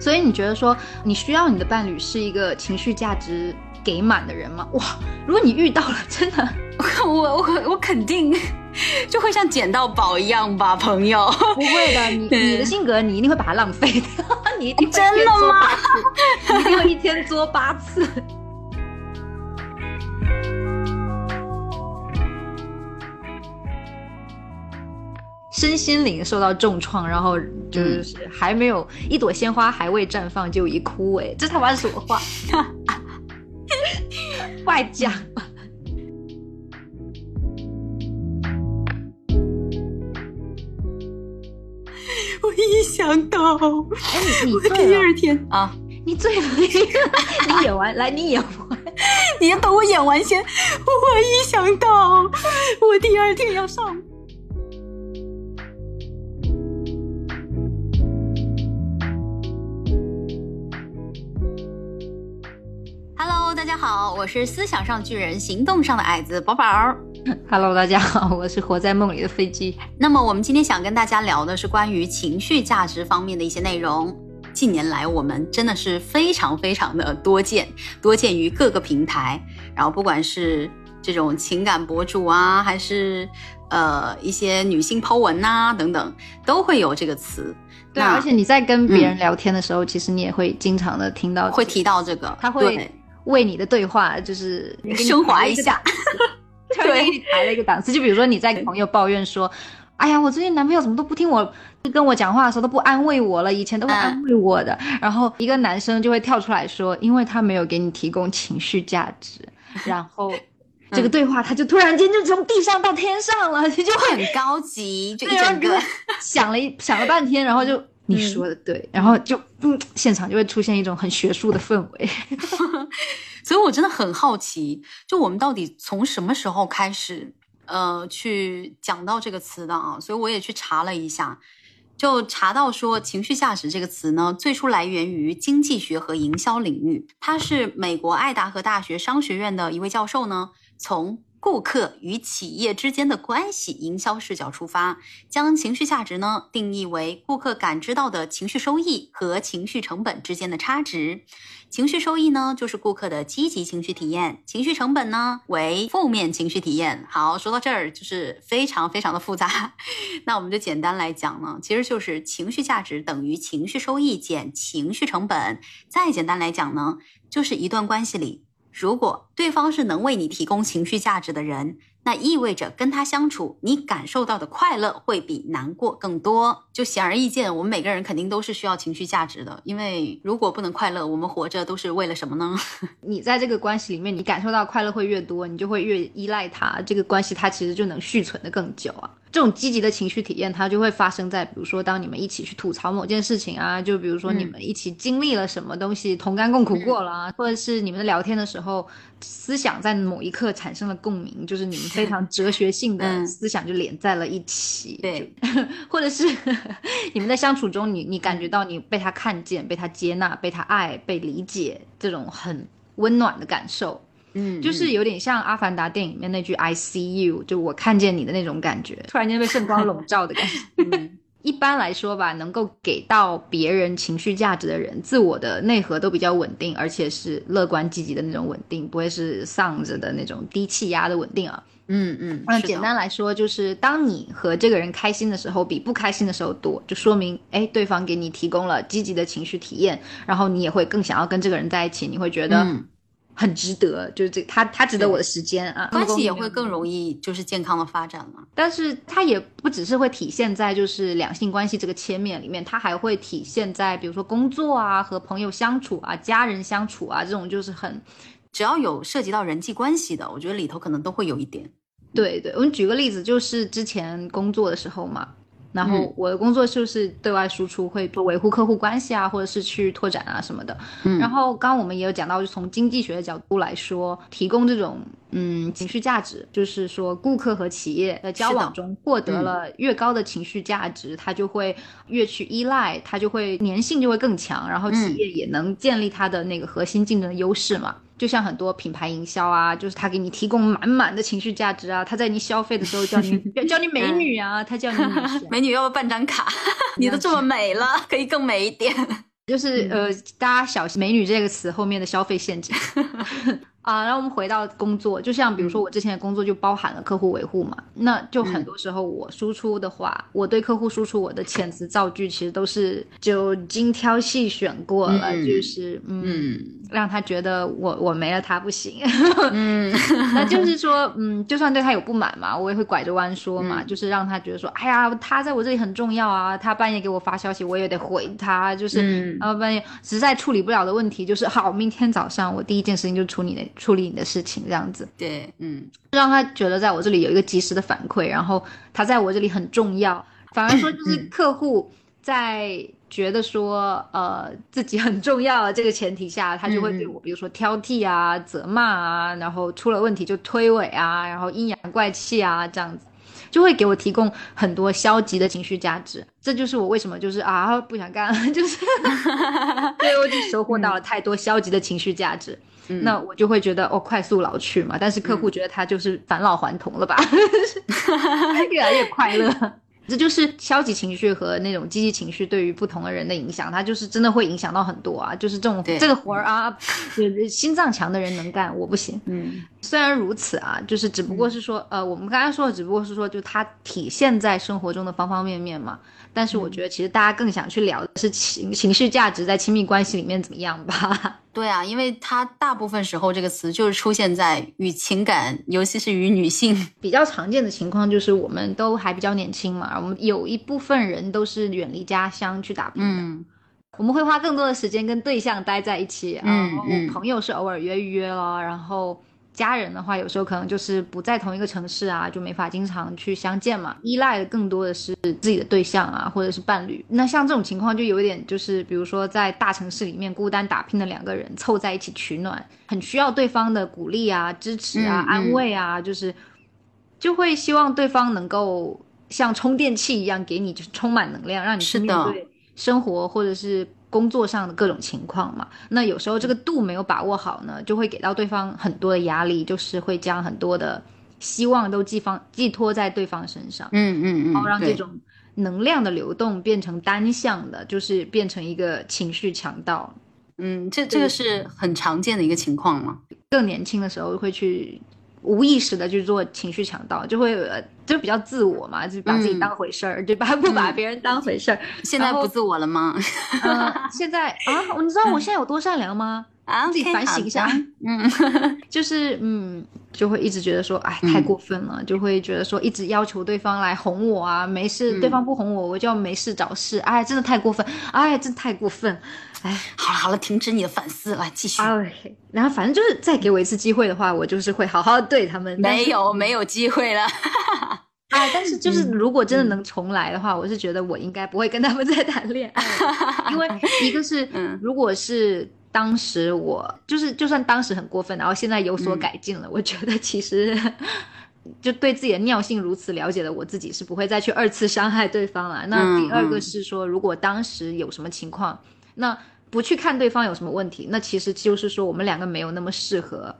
所以你觉得说你需要你的伴侣是一个情绪价值给满的人吗？哇，如果你遇到了，真的，我我我肯定 就会像捡到宝一样吧，朋友。不会的，你 你的性格，你一定会把它浪费的，你一定真的吗？你一定会一天作八次。身心灵受到重创，然后就是还没有一朵鲜花还未绽放就已枯萎，这他妈是什么话？外讲。想到，哎，你你第二天啊，你醉了，你演完来，你演完，你要等我演完先。我一想到我第二天要上。大家好，我是思想上巨人，行动上的矮子宝宝。Hello，大家好，我是活在梦里的飞机。那么我们今天想跟大家聊的是关于情绪价值方面的一些内容。近年来，我们真的是非常非常的多见，多见于各个平台。然后不管是这种情感博主啊，还是呃一些女性抛文呐等等，都会有这个词。对，而且你在跟别人聊天的时候，其实你也会经常的听到，会提到这个，他会。为你的对话就是升华一下，对，抬了一个档次。就比如说你在跟朋友抱怨说：“哎呀，我最近男朋友怎么都不听我跟我讲话的时候都不安慰我了，以前都会安慰我的。”然后一个男生就会跳出来说：“因为他没有给你提供情绪价值。”然后这个对话他就突然间就从地上到天上了，就很高级，就一整个想了一想了半天，然后就。你说的对，然后就嗯，现场就会出现一种很学术的氛围，所以我真的很好奇，就我们到底从什么时候开始，呃，去讲到这个词的啊？所以我也去查了一下，就查到说情绪价值这个词呢，最初来源于经济学和营销领域，他是美国爱达荷大学商学院的一位教授呢，从。顾客与企业之间的关系营销视角出发，将情绪价值呢定义为顾客感知到的情绪收益和情绪成本之间的差值。情绪收益呢就是顾客的积极情绪体验，情绪成本呢为负面情绪体验。好，说到这儿就是非常非常的复杂，那我们就简单来讲呢，其实就是情绪价值等于情绪收益减情绪成本。再简单来讲呢，就是一段关系里。如果对方是能为你提供情绪价值的人，那意味着跟他相处，你感受到的快乐会比难过更多。就显而易见，我们每个人肯定都是需要情绪价值的，因为如果不能快乐，我们活着都是为了什么呢？你在这个关系里面，你感受到快乐会越多，你就会越依赖他，这个关系它其实就能续存的更久啊。这种积极的情绪体验，它就会发生在，比如说，当你们一起去吐槽某件事情啊，就比如说你们一起经历了什么东西，同甘共苦过了啊，或者是你们的聊天的时候，思想在某一刻产生了共鸣，就是你们非常哲学性的 思想就连在了一起。对，或者是 你们在相处中，你你感觉到你被他看见、被他接纳、被他爱、被理解，这种很温暖的感受。嗯，就是有点像《阿凡达》电影里面那句 “I see you”，就我看见你的那种感觉，突然间被圣光笼罩的感觉。一般来说吧，能够给到别人情绪价值的人，自我的内核都比较稳定，而且是乐观积极的那种稳定，不会是丧着的那种低气压的稳定啊。嗯嗯，那简单来说，就是当你和这个人开心的时候，比不开心的时候多，就说明哎，对方给你提供了积极的情绪体验，然后你也会更想要跟这个人在一起，你会觉得。很值得，就是这他他值得我的时间啊，关系也会更容易就是健康的发展嘛。但是它也不只是会体现在就是两性关系这个切面里面，它还会体现在比如说工作啊、和朋友相处啊、家人相处啊这种就是很，只要有涉及到人际关系的，我觉得里头可能都会有一点。对对，我们举个例子，就是之前工作的时候嘛。然后我的工作就是对外输出，会维护客户关系啊，或者是去拓展啊什么的。然后刚刚我们也有讲到，就从经济学的角度来说，提供这种嗯情绪价值，就是说顾客和企业的交往中获得了越高的情绪价值，他就会越去依赖，他就会粘性就会更强，然后企业也能建立它的那个核心竞争优势嘛。就像很多品牌营销啊，就是他给你提供满满的情绪价值啊，他在你消费的时候叫你 叫你美女啊，他叫你 美女要不要办张卡？你都这么美了，可以更美一点。就是呃，大家小心“美女”这个词后面的消费陷阱。啊，然后我们回到工作，就像比如说我之前的工作就包含了客户维护嘛，那就很多时候我输出的话，我对客户输出我的遣词造句，其实都是就精挑细选过了，就是嗯，让他觉得我我没了他不行，嗯，那就是说嗯，就算对他有不满嘛，我也会拐着弯说嘛，就是让他觉得说，哎呀，他在我这里很重要啊，他半夜给我发消息，我也得回他，就是然后半夜实在处理不了的问题，就是好，明天早上我第一件事情就处理那。处理你的事情，这样子，对，嗯，让他觉得在我这里有一个及时的反馈，然后他在我这里很重要。反而说，就是客户在觉得说，呃，自己很重要这个前提下，他就会对我，比如说挑剔啊、责骂啊，然后出了问题就推诿啊，然后阴阳怪气啊，这样子，就会给我提供很多消极的情绪价值。这就是我为什么就是啊不想干，就是 对我就收获到了太多消极的情绪价值。那我就会觉得哦，快速老去嘛。但是客户觉得他就是返老还童了吧，越来越快乐。这就是消极情绪和那种积极情绪对于不同的人的影响，它就是真的会影响到很多啊。就是这种这个活儿啊，心脏强的人能干，我不行。嗯，虽然如此啊，就是只不过是说，呃，我们刚才说的只不过是说，就它体现在生活中的方方面面嘛。但是我觉得，其实大家更想去聊的是情情绪价值在亲密关系里面怎么样吧？对啊，因为它大部分时候这个词就是出现在与情感，尤其是与女性比较常见的情况，就是我们都还比较年轻嘛，我们有一部分人都是远离家乡去打拼的，我们会花更多的时间跟对象待在一起，然后朋友是偶尔约一约了，然后。家人的话，有时候可能就是不在同一个城市啊，就没法经常去相见嘛。依赖的更多的是自己的对象啊，或者是伴侣。那像这种情况，就有一点就是，比如说在大城市里面孤单打拼的两个人凑在一起取暖，很需要对方的鼓励啊、支持啊、安慰啊，就是就会希望对方能够像充电器一样给你就是充满能量，让你去面对生活或者是。工作上的各种情况嘛，那有时候这个度没有把握好呢，就会给到对方很多的压力，就是会将很多的希望都寄放寄托在对方身上，嗯嗯嗯，然后让这种能量的流动变成单向的，就是变成一个情绪强盗。嗯，这这个是很常见的一个情况吗？更年轻的时候会去。无意识的去做情绪强盗，就会就比较自我嘛，就把自己当回事儿，对吧？不把别人当回事儿。现在不自我了吗？现在啊，你知道我现在有多善良吗？啊，自己反省一下。嗯，就是嗯，就会一直觉得说，哎，太过分了，就会觉得说，一直要求对方来哄我啊，没事，对方不哄我，我就要没事找事，哎，真的太过分，哎，真太过分。哎，好了好了，停止你的反思，来继续。然后反正就是再给我一次机会的话，我就是会好好对他们。没有没有机会了。哎，但是 就是如果真的能重来的话，我是觉得我应该不会跟他们再谈恋爱，因为一个是，如果是当时我就是就算当时很过分，然后现在有所改进了，我觉得其实 就对自己的尿性如此了解的我自己是不会再去二次伤害对方了。那第二个是说，如果当时有什么情况。那不去看对方有什么问题，那其实就是说我们两个没有那么适合，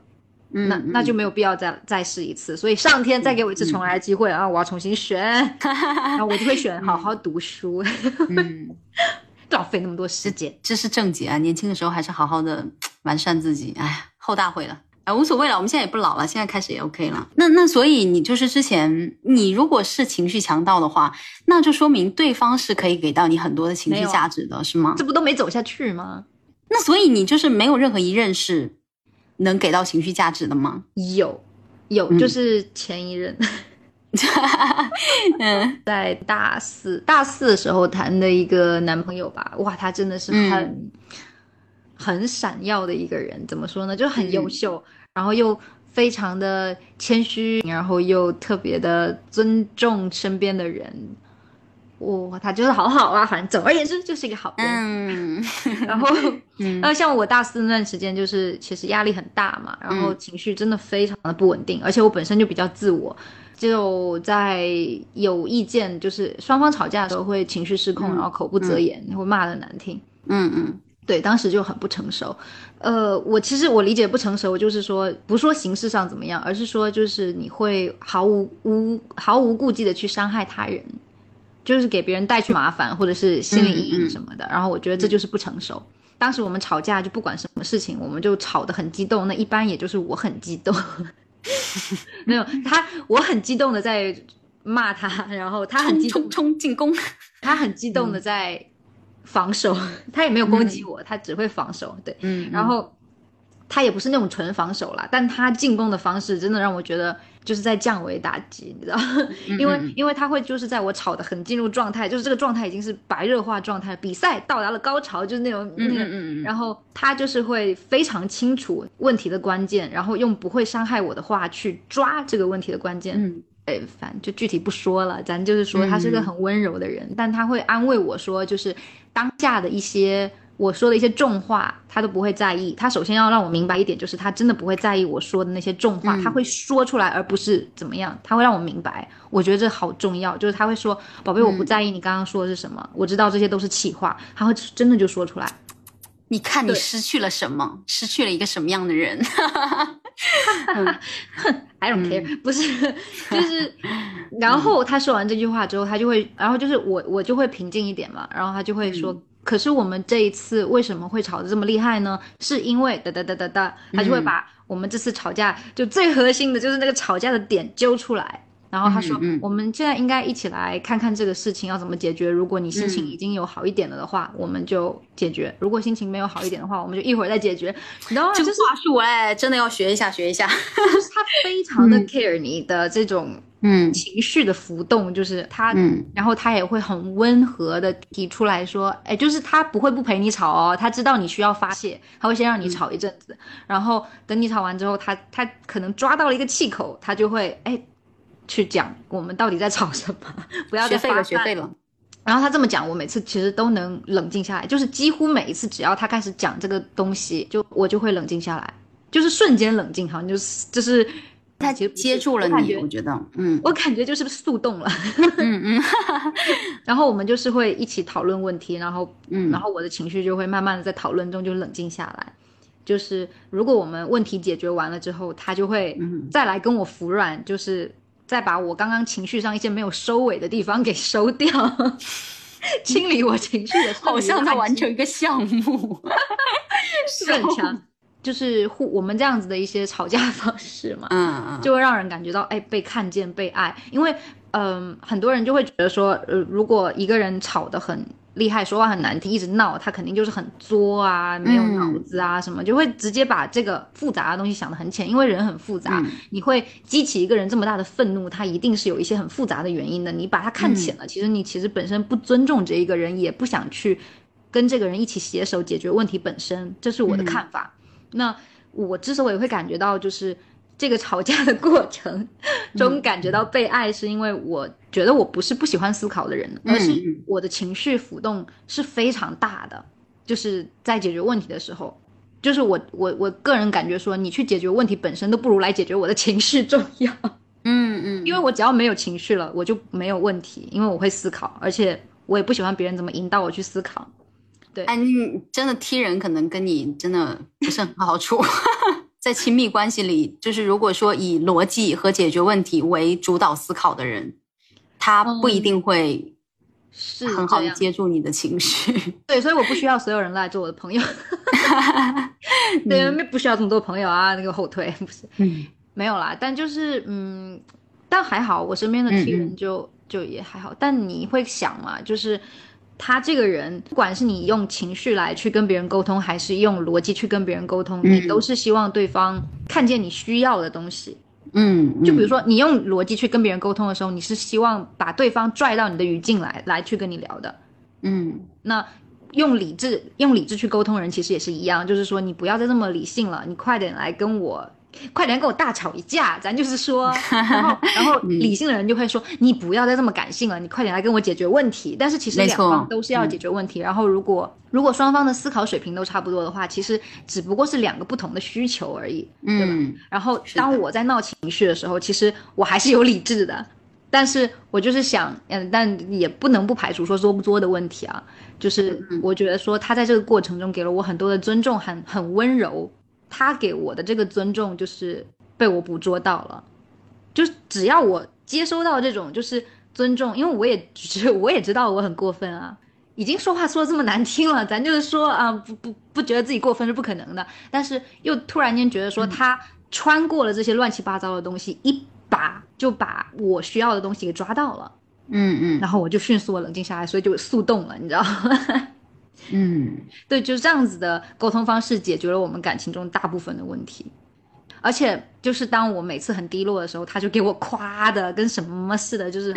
那那就没有必要再再试一次。所以上天再给我一次重来的机会啊，我要重新选，然后我就会选好好读书，浪费那么多时间，这是正解啊！年轻的时候还是好好的完善自己。哎呀，后大会了。无所谓了，我们现在也不老了，现在开始也 OK 了。那那所以你就是之前你如果是情绪强盗的话，那就说明对方是可以给到你很多的情绪价值的，是吗？这不都没走下去吗？那所以你就是没有任何一任是能给到情绪价值的吗？有，有，就是前一任，嗯，在大四大四的时候谈的一个男朋友吧。哇，他真的是很很闪耀的一个人，怎么说呢？就很优秀。然后又非常的谦虚，然后又特别的尊重身边的人，哇，他就是好好啊，反正总而言之就是一个好人。嗯 然后，嗯呃，像我大四那段时间，就是其实压力很大嘛，然后情绪真的非常的不稳定，而且我本身就比较自我，就在有意见，就是双方吵架的时候会情绪失控，然后口不择言，会骂的难听。嗯嗯对，当时就很不成熟。呃，我其实我理解不成熟，就是说不说形式上怎么样，而是说就是你会毫无无毫无顾忌的去伤害他人，就是给别人带去麻烦或者是心理阴影什么的。然后我觉得这就是不成熟。当时我们吵架就不管什么事情，我们就吵得很激动。那一般也就是我很激动，没有他，我很激动的在骂他，然后他很激动冲冲进攻。他很激动的在防守，他也没有攻击我，他只会防守。对，嗯，然后他也不是那种纯防守啦，但他进攻的方式真的让我觉得就是在降维打击，你知道？因为因为他会就是在我吵得很进入状态，就是这个状态已经是白热化状态，比赛到达了高潮，就是那种那个。然后他就是会非常清楚问题的关键，然后用不会伤害我的话去抓这个问题的关键。嗯哎，反正就具体不说了，咱就是说他是个很温柔的人，但他会安慰我说，就是当下的一些我说的一些重话，他都不会在意。他首先要让我明白一点，就是他真的不会在意我说的那些重话，嗯他会说出来，而不是怎么样，他会让我明白。我觉得这好重要，就是他会说，宝贝，我不在意你刚刚说的是什么，我知道这些都是气话，他会真的就说出来。你看你失去了什么？失去了一个什么样的人？I don't care，、不是，就是，然后他说完这句话之后，他就会，然后就是我我就会平静一点嘛，然后他就会说，可是我们这一次为什么会吵得这么厉害呢？是因为哒哒哒哒哒，他就会把我们这次吵架就最核心的就是那个吵架的点揪出来。然后他说：“嗯嗯我们现在应该一起来看看这个事情要怎么解决。如果你心情嗯已经有好一点了的话，我们就解决；如果心情没有好一点的话，我们就一会儿再解决。你知道吗？这话术哎，真的要学一下，学一下。就是他非常的 care 你的这种嗯情绪的浮动，就是他，嗯然后他也会很温和的提出来说，哎，就是他不会不陪你吵哦，他知道你需要发泄，他会先让你吵一阵子，然后等你吵完之后，他他可能抓到了一个气口，他就会哎去讲我们到底在吵什么，不要再学废了，学费了。然后他这么讲，我每次其实都能冷静下来，就是几乎每一次只要他开始讲这个东西，就我就会冷静下来，就是瞬间冷静，好像就是就是他其实接触了你，我觉我觉得，嗯我感觉就是速冻了。嗯嗯 然后我们就是会一起讨论问题，然后嗯然后我的情绪就会慢慢的在讨论中就冷静下来。就是如果我们问题解决完了之后，他就会嗯再来跟我服软，就是再把我刚刚情绪上一些没有收尾的地方给收掉，清理我情绪的好像在完成一个项目。是很强，就是互我们这样子的一些吵架方式嘛，嗯嗯，就会让人感觉到哎被看见、被爱。因为嗯、很多人就会觉得说，呃，如果一个人吵得很厉害，说话很难听，一直闹，他肯定就是很作啊，没有脑子啊什么，就会直接把这个复杂的东西想得很浅。因为人很复杂，嗯你会激起一个人这么大的愤怒，他一定是有一些很复杂的原因的。你把他看浅了，其实你其实本身不尊重这一个人，也不想去跟这个人一起携手解决问题本身，这是我的看法。那我之所以会感觉到就是这个吵架的过程 中感觉到被爱，是因为我觉得我不是不喜欢思考的人，而是嗯我的情绪浮动是非常大的，就是在解决问题的时候。就是我我我个人感觉说，你去解决问题本身都不如来解决我的情绪重要，嗯嗯，因为我只要没有情绪了，我就没有问题，因为我会思考，而且我也不喜欢别人怎么引导我去思考。对哎，你真的踢人可能跟你真的不是很好处。在亲密关系里，就是如果说以逻辑和解决问题为主导思考的人，他不一定会是很好的接住你的情绪。对，所以我不需要所有人来做我的朋友，对，不需要这么多朋友啊，那个后退不是嗯。没有啦，但就是嗯，但还好，我身边的嗯 T 人就、就也还好，但你会想嘛，就是他这个人，不管是你用情绪来去跟别人沟通，还是用逻辑去跟别人沟通，你嗯。都是希望对方看见你需要的东西。嗯，就比如说，你用逻辑去跟别人沟通的时候，你是希望把对方拽到你的语境来，来去跟你聊的。嗯那用理智用理智去沟通人，其实也是一样，就是说你不要再这么理性了，你快点来跟我快点跟我大吵一架，咱就是说，然后然后理性的人就会说，你不要再这么感性了，你快点来跟我解决问题。但是其实两方都是要解决问题。然后如果如果双方的思考水平都差不多的话，其实只不过是两个不同的需求而已，对吧？然后当我在闹情绪的时候，其实我还是有理智的，但是我就是想，嗯，但也不能不排除说作不作的问题啊。就是我觉得说他在这个过程中给了我很多的尊重，很很温柔。他给我的这个尊重，就是被我捕捉到了。就是只要我接收到这种就是尊重，因为我也只我也知道我很过分啊，已经说话说的这么难听了，咱就是说啊，不不不觉得自己过分是不可能的。但是又突然间觉得说他穿过了这些乱七八糟的东西，一把就把我需要的东西给抓到了。嗯嗯，然后我就迅速冷静下来，所以就速冻了，你知道。嗯，对，就是这样子的沟通方式解决了我们感情中大部分的问题，而且就是当我每次很低落的时候，他就给我夸的跟什么似的，就是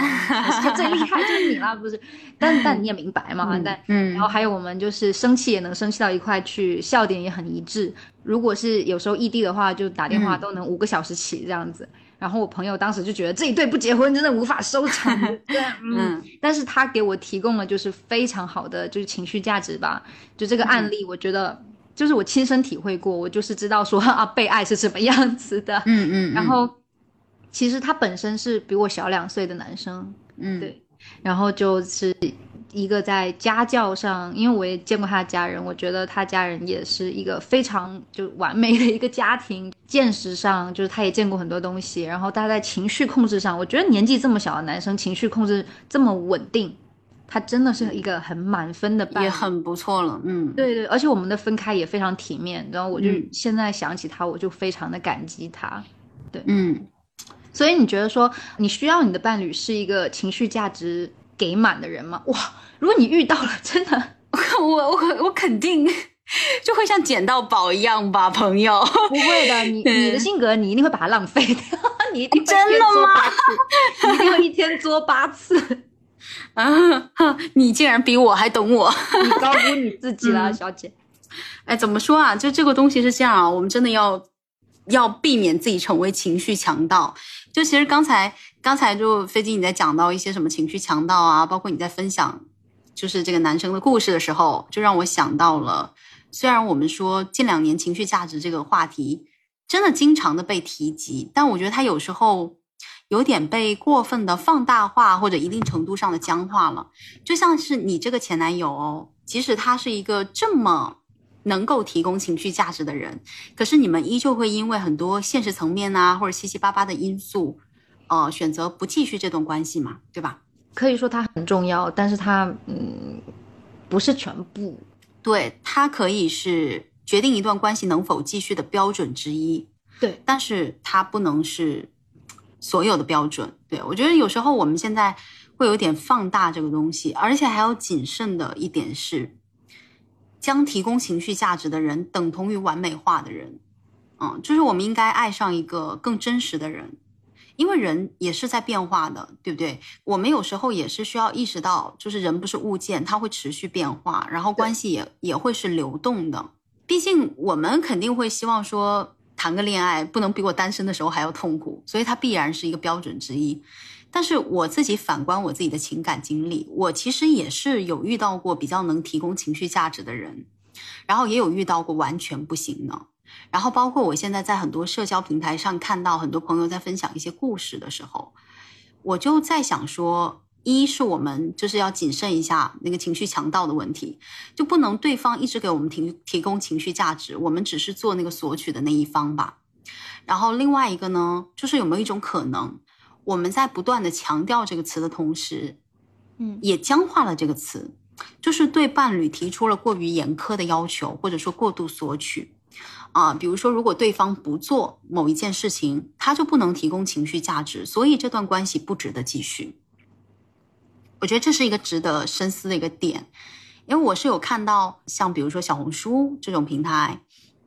最厉害就是你啦，不是？但但你也明白嘛，但嗯，然后还有我们就是生气也能生气到一块去，笑点也很一致。如果是有时候异地的话，就打电话都能五个小时起这样子。然后我朋友当时就觉得这一对不结婚真的无法收场，嗯，但是他给我提供了就是非常好的就是情绪价值吧，就这个案例，我觉得就是我亲身体会过，我就是知道说啊被爱是什么样子的，嗯嗯，然后其实他本身是比我小两岁的男生，嗯，对，然后就是。一个在家教上，因为我也见过他的家人，我觉得他家人也是一个非常就完美的一个家庭。见识上，就是他也见过很多东西。然后他在情绪控制上，我觉得年纪这么小的男生情绪控制这么稳定，他真的是一个很满分的伴，也很不错了。嗯，对对，而且我们的分开也非常体面。然后我就现在想起他，我就非常的感激他。对，嗯，所以你觉得说你需要你的伴侣是一个情绪价值？给满的人吗？哇！如果你遇到了，真的，我我我肯定 就会像捡到宝一样吧，朋友。不会的，你 你的性格，你一定会把它浪费掉。你一定真的吗？你一定会一天作八次。啊！你竟然比我还懂我，你高估你自己了，小姐。哎，怎么说啊？就这个东西是这样啊，我们真的要要避免自己成为情绪强盗。就其实刚才。刚才就飞机你在讲到一些什么情绪强盗啊，包括你在分享就是这个男生的故事的时候，就让我想到了。虽然我们说近两年情绪价值这个话题真的经常的被提及，但我觉得他有时候有点被过分的放大化，或者一定程度上的僵化了。就像是你这个前男友哦，即使他是一个这么能够提供情绪价值的人，可是你们依旧会因为很多现实层面啊，或者七七八八的因素。哦，选择不继续这段关系嘛，对吧？可以说它很重要，但是它嗯不是全部。对，它可以是决定一段关系能否继续的标准之一。对，但是它不能是所有的标准。对我觉得有时候我们现在会有点放大这个东西，而且还要谨慎的一点是，将提供情绪价值的人等同于完美化的人。嗯，就是我们应该爱上一个更真实的人。因为人也是在变化的，对不对？我们有时候也是需要意识到，就是人不是物件，它会持续变化，然后关系也也会是流动的。毕竟我们肯定会希望说，谈个恋爱不能比我单身的时候还要痛苦，所以它必然是一个标准之一。但是我自己反观我自己的情感经历，我其实也是有遇到过比较能提供情绪价值的人，然后也有遇到过完全不行的。然后，包括我现在在很多社交平台上看到很多朋友在分享一些故事的时候，我就在想说，一是我们就是要谨慎一下那个情绪强盗的问题，就不能对方一直给我们提提供情绪价值，我们只是做那个索取的那一方吧。然后另外一个呢，就是有没有一种可能，我们在不断的强调这个词的同时，嗯，也僵化了这个词，就是对伴侣提出了过于严苛的要求，或者说过度索取。啊，比如说，如果对方不做某一件事情，他就不能提供情绪价值，所以这段关系不值得继续。我觉得这是一个值得深思的一个点，因为我是有看到，像比如说小红书这种平台，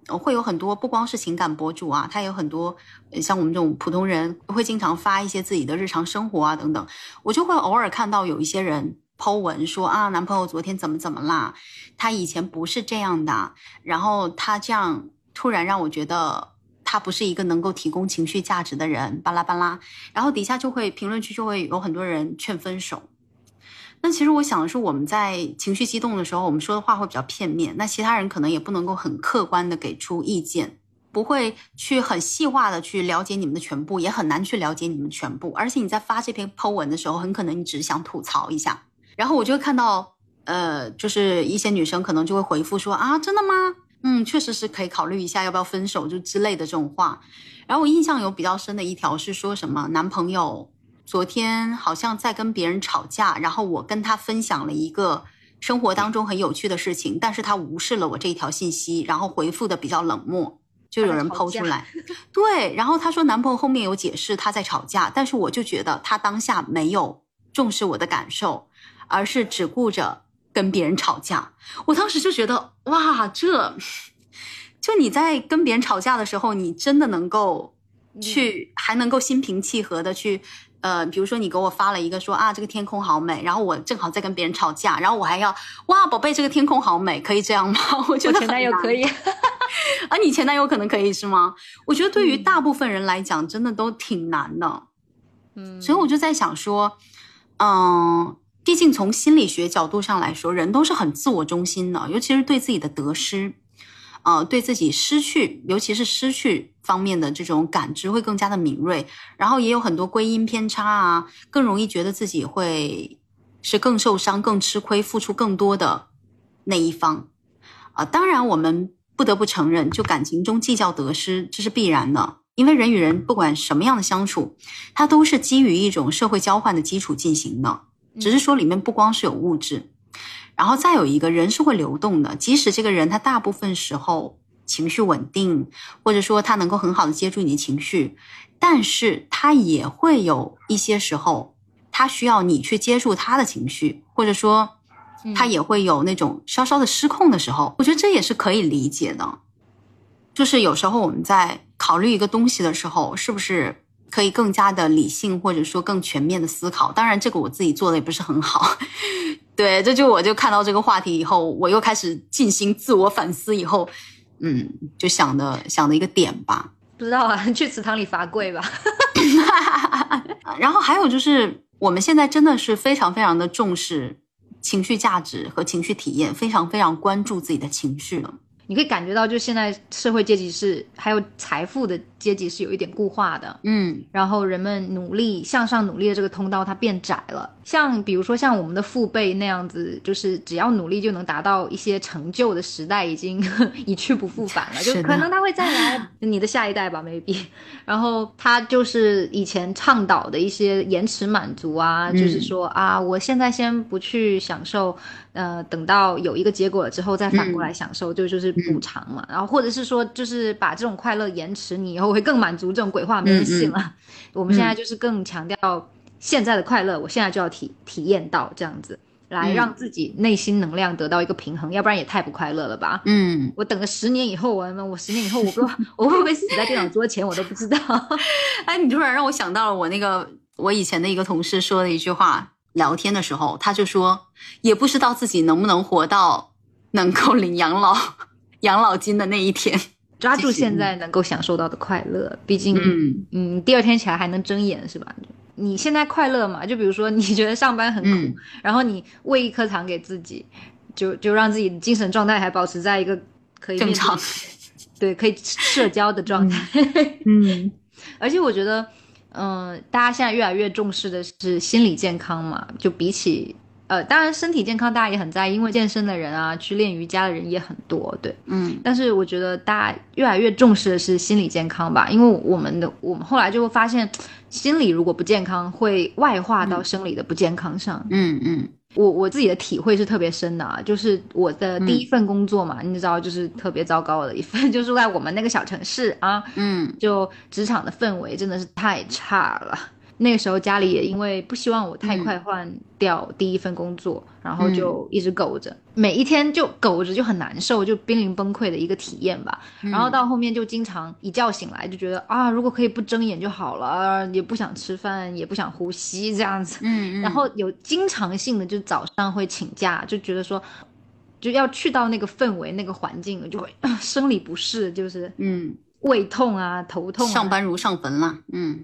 会有很多不光是情感博主啊，他有很多像我们这种普通人会经常发一些自己的日常生活啊等等，我就会偶尔看到有一些人抛文说啊，男朋友昨天怎么怎么啦，他以前不是这样的，然后他这样。突然让我觉得他不是一个能够提供情绪价值的人，巴拉巴拉。然后底下就会评论区就会有很多人劝分手。那其实我想的是，我们在情绪激动的时候，我们说的话会比较片面，那其他人可能也不能够很客观的给出意见，不会去很细化的去了解你们的全部，也很难去了解你们全部。而且你在发这篇 Po 文的时候，很可能你只是想吐槽一下，然后我就会看到，呃，就是一些女生可能就会回复说啊，真的吗？嗯，确实是可以考虑一下要不要分手，就之类的这种话。然后我印象有比较深的一条是说什么男朋友。昨天好像在跟别人吵架，然后我跟他分享了一个生活当中很有趣的事情，但是他无视了我这一条信息，然后回复的比较冷漠，就有人抛出来，对，然后他说男朋友后面有解释他在吵架，但是我就觉得他当下没有重视我的感受，而是只顾着跟别人吵架，我当时就觉得哇，这就你在跟别人吵架的时候，你真的能够去还能够心平气和的去。呃，比如说你给我发了一个说啊，这个天空好美，然后我正好在跟别人吵架，然后我还要哇，宝贝，这个天空好美，可以这样吗？我觉得前男友可以，啊，你前男友可能可以是吗？我觉得对于大部分人来讲，真的都挺难的，嗯，所以我就在想说，嗯，毕竟从心理学角度上来说，人都是很自我中心的，尤其是对自己的得失。呃，对自己失去，尤其是失去方面的这种感知会更加的敏锐，然后也有很多归因偏差啊，更容易觉得自己会是更受伤、更吃亏、付出更多的那一方。啊，当然我们不得不承认，就感情中计较得失，这是必然的，因为人与人不管什么样的相处，它都是基于一种社会交换的基础进行的，只是说里面不光是有物质。然后再有一个人是会流动的，即使这个人他大部分时候情绪稳定，或者说他能够很好的接住你的情绪，但是他也会有一些时候，他需要你去接住他的情绪，或者说他也会有那种稍稍的失控的时候。我觉得这也是可以理解的，就是有时候我们在考虑一个东西的时候，是不是可以更加的理性，或者说更全面的思考？当然，这个我自己做的也不是很好。对，这就我就看到这个话题以后，我又开始进行自我反思，以后，嗯，就想的想的一个点吧。不知道啊，去祠堂里罚跪吧。然后还有就是，我们现在真的是非常非常的重视情绪价值和情绪体验，非常非常关注自己的情绪了。你可以感觉到，就现在社会阶级是还有财富的。阶级是有一点固化的，嗯，然后人们努力向上努力的这个通道它变窄了。像比如说像我们的父辈那样子，就是只要努力就能达到一些成就的时代，已经 一去不复返了。就可能他会再来你的下一代吧，maybe。然后他就是以前倡导的一些延迟满足啊，就是说啊，我现在先不去享受，呃，等到有一个结果了之后再反过来享受，就就是补偿嘛。然后或者是说，就是把这种快乐延迟，你以后。会更满足这种鬼话没人信了。我们现在就是更强调现在的快乐，我现在就要体体验到这样子，来让自己内心能量得到一个平衡，要不然也太不快乐了吧？嗯，我等个十年以后，我我十年以后，我不知道 我会不会死在电脑桌前，我都不知道。哎，你突然让我想到了我那个我以前的一个同事说的一句话，聊天的时候他就说，也不知道自己能不能活到能够领养老养老金的那一天。抓住现在能够享受到的快乐，毕竟，嗯嗯，第二天起来还能睁眼，是吧？你现在快乐嘛？就比如说，你觉得上班很苦，然后你喂一颗糖给自己，就就让自己精神状态还保持在一个可以正常，对，可以社交的状态。嗯，而且我觉得，嗯，大家现在越来越重视的是心理健康嘛，就比起。呃，当然，身体健康大家也很在意，因为健身的人啊，去练瑜伽的人也很多，对，嗯。但是我觉得大家越来越重视的是心理健康吧，因为我们的我们后来就会发现，心理如果不健康，会外化到生理的不健康上。嗯嗯。我我自己的体会是特别深的啊，就是我的第一份工作嘛，你知道，就是特别糟糕的一份，就是在我们那个小城市啊，嗯，就职场的氛围真的是太差了。那个时候家里也因为不希望我太快换掉第一份工作，然后就一直苟着，每一天就苟着就很难受，就濒临崩溃的一个体验吧。然后到后面就经常一觉醒来就觉得啊，如果可以不睁眼就好了，也不想吃饭，也不想呼吸这样子。嗯，然后有经常性的就早上会请假，就觉得说就要去到那个氛围那个环境，就会生理不适，就是嗯。胃痛啊、头痛、啊。上班如上坟了。嗯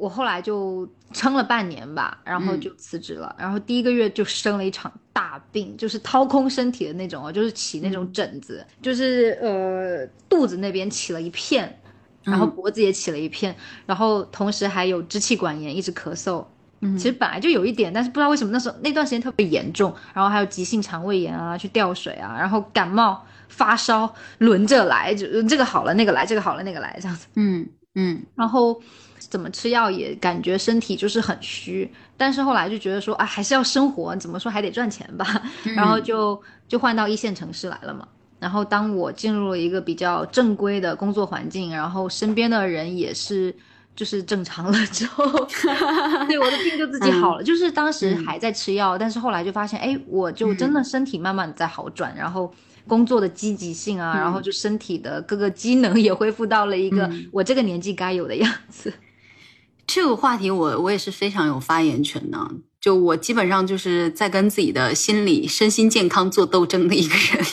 我后来就撑了半年吧，然后就辞职了。然后第一个月就生了一场大病，就是掏空身体的那种哦，就是起那种疹子，就是呃肚子那边起了一片，然后脖子也起了一片，然后同时还有支气管炎，一直咳嗽。嗯其实本来就有一点，但是不知道为什么那时候那段时间特别严重，然后还有急性肠胃炎啊，去吊水啊，然后感冒、发烧轮着来，就这个好了那个来，这个好了那个来这样子。嗯嗯然后怎么吃药也感觉身体就是很虚，但是后来就觉得说啊，还是要生活，怎么说还得赚钱吧，然后就就换到一线城市来了嘛。然后当我进入了一个比较正规的工作环境，然后身边的人也是就是正常了之后，对我的病就自己好了。就是当时还在吃药，但是后来就发现，哎，我就真的身体慢慢的在好转，然后。工作的积极性啊，然后就身体的各个机能也恢复到了一个我这个年纪该有的样子。这个话题我我也是非常有发言权的。就我基本上就是在跟自己的心理、身心健康做斗争的一个人。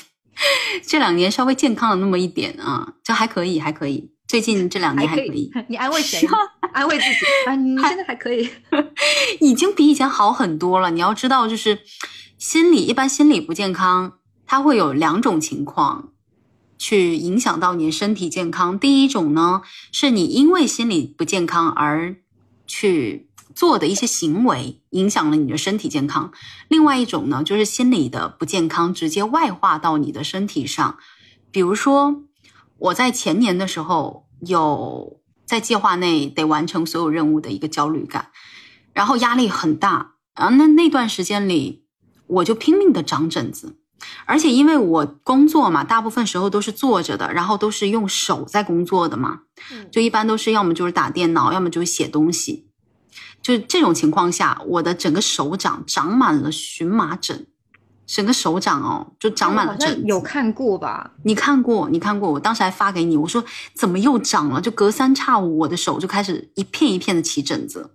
这两年稍微健康了那么一点啊，就还可以，还可以。最近这两年还可以。你安慰谁？安慰自己啊！你 现在还可以，已经比以前好很多了。你要知道，就是心理一般心理不健康，它会有两种情况去影响到你的身体健康。第一种呢，是你因为心理不健康而去做的一些行为影响了你的身体健康；另外一种呢，就是心理的不健康直接外化到你的身体上。比如说，我在前年的时候有在计划内得完成所有任务的一个焦虑感，然后压力很大啊。那那段时间里，我就拼命的长疹子。而且因为我工作嘛，大部分时候都是坐着的，然后都是用手在工作的嘛，就一般都是要么就是打电脑，要么就是写东西。就这种情况下，我的整个手掌长满了荨麻疹，整个手掌哦就长满了疹子。有看过吧？你看过？你看过？我当时还发给你，我说怎么又长了？就隔三差五，我的手就开始一片一片的起疹子，